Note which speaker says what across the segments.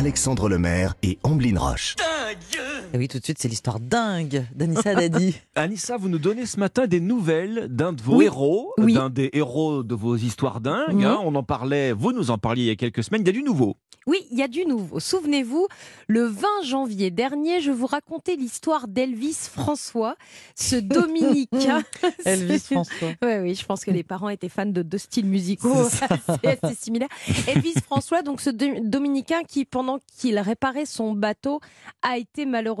Speaker 1: Alexandre Lemaire et Amblin Roche.
Speaker 2: Et oui, tout de suite, c'est l'histoire dingue d'Anissa Dadi.
Speaker 3: Anissa, vous nous donnez ce matin des nouvelles d'un de vos
Speaker 2: Oui.
Speaker 3: héros,
Speaker 2: Oui.
Speaker 3: d'un des héros de vos histoires dingues.
Speaker 2: Mhm.
Speaker 3: hein. on en parlait, vous nous en parliez il y a quelques semaines. Il y a du nouveau.
Speaker 4: Oui, il y a du nouveau. Souvenez-vous, le 20 janvier dernier, je vous racontais l'histoire d'Elvis François, ce dominicain.
Speaker 2: Elvis François.
Speaker 4: Oui, oui, je pense que les parents étaient fans de deux styles musicaux assez, assez similaires. Elvis François, donc ce do- dominicain qui, pendant qu'il réparait son bateau, a été malheureusement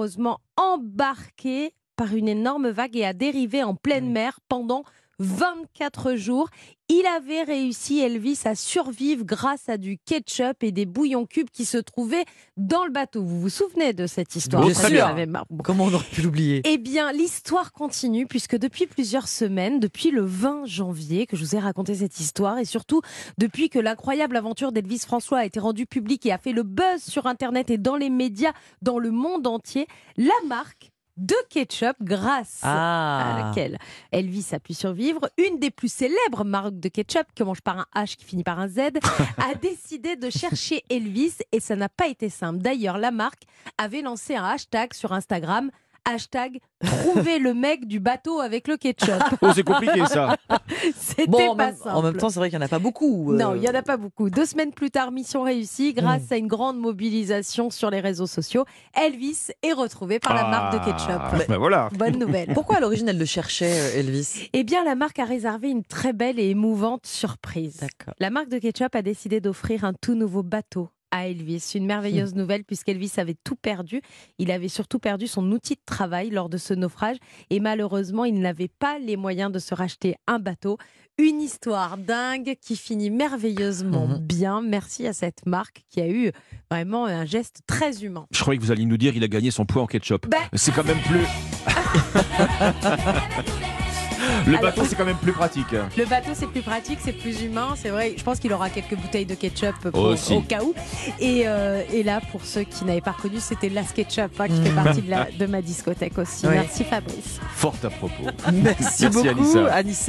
Speaker 4: embarqué par une énorme vague et a dérivé en pleine mer pendant 24 jours. Il avait réussi, Elvis, à survivre grâce à du ketchup et des bouillons cubes qui se trouvaient dans le bateau. Vous vous souvenez de cette histoire?
Speaker 3: Bien sûr.
Speaker 2: Comment on aurait pu l'oublier?
Speaker 4: Eh bien, l'histoire continue puisque depuis plusieurs semaines, depuis le 20 janvier que je vous ai raconté cette histoire et surtout depuis que l'incroyable aventure d'Elvis François a été rendue publique et a fait le buzz sur Internet et dans les médias dans le monde entier, la marque de ketchup grâce à
Speaker 2: Ah
Speaker 4: laquelle Elvis a pu survivre, une des plus célèbres marques de ketchup, qui commence par un H qui finit par un Z, a décidé de chercher Elvis et ça n'a pas été simple. D'ailleurs, la marque avait lancé un hashtag sur Instagram. Hashtag trouver le mec du bateau avec le ketchup.
Speaker 3: Oh, c'est compliqué ça.
Speaker 4: C'était
Speaker 2: Bon, en
Speaker 4: pas
Speaker 2: même,
Speaker 4: simple.
Speaker 2: en même temps, c'est vrai qu'il n'y en a pas beaucoup. euh.
Speaker 4: Non, il n'y en a pas beaucoup. Deux semaines plus tard, mission réussie. Grâce à une grande mobilisation sur les réseaux sociaux, Elvis est retrouvé par la marque de
Speaker 3: Ah,
Speaker 4: ketchup.
Speaker 3: ben voilà.
Speaker 4: Bonne nouvelle.
Speaker 2: Pourquoi à l'origine elle le cherchait, euh, Elvis?
Speaker 4: Eh bien, la marque a réservé une très belle et émouvante surprise.
Speaker 2: D'accord.
Speaker 4: La marque de ketchup a décidé d'offrir un tout nouveau bateau à Elvis. Une merveilleuse nouvelle puisqu'Elvis avait tout perdu. Il avait surtout perdu son outil de travail lors de ce naufrage et malheureusement, il n'avait pas les moyens de se racheter un bateau. Une histoire dingue qui finit merveilleusement
Speaker 2: Mhm.
Speaker 4: bien. Merci à cette marque qui a eu vraiment un geste très humain.
Speaker 3: Je croyais que vous alliez nous dire il a gagné son poids en ketchup.
Speaker 4: Ben-
Speaker 3: C'est quand même plus. Le
Speaker 4: Alors-
Speaker 3: bateau, c'est quand même plus pratique.
Speaker 4: Le bateau, c'est plus pratique, c'est plus humain. C'est vrai, je pense qu'il aura quelques bouteilles de ketchup pour-
Speaker 3: Aussi.
Speaker 4: au cas où. Et, euh, et là, pour ceux qui n'avaient pas reconnu, c'était Las Ketchup hein, qui fait partie de, la- de ma discothèque aussi.
Speaker 2: Oui.
Speaker 4: Merci Fabrice.
Speaker 3: Fort à propos.
Speaker 2: Merci,
Speaker 3: Merci,
Speaker 2: beaucoup,
Speaker 3: Anissa.
Speaker 2: Anissa.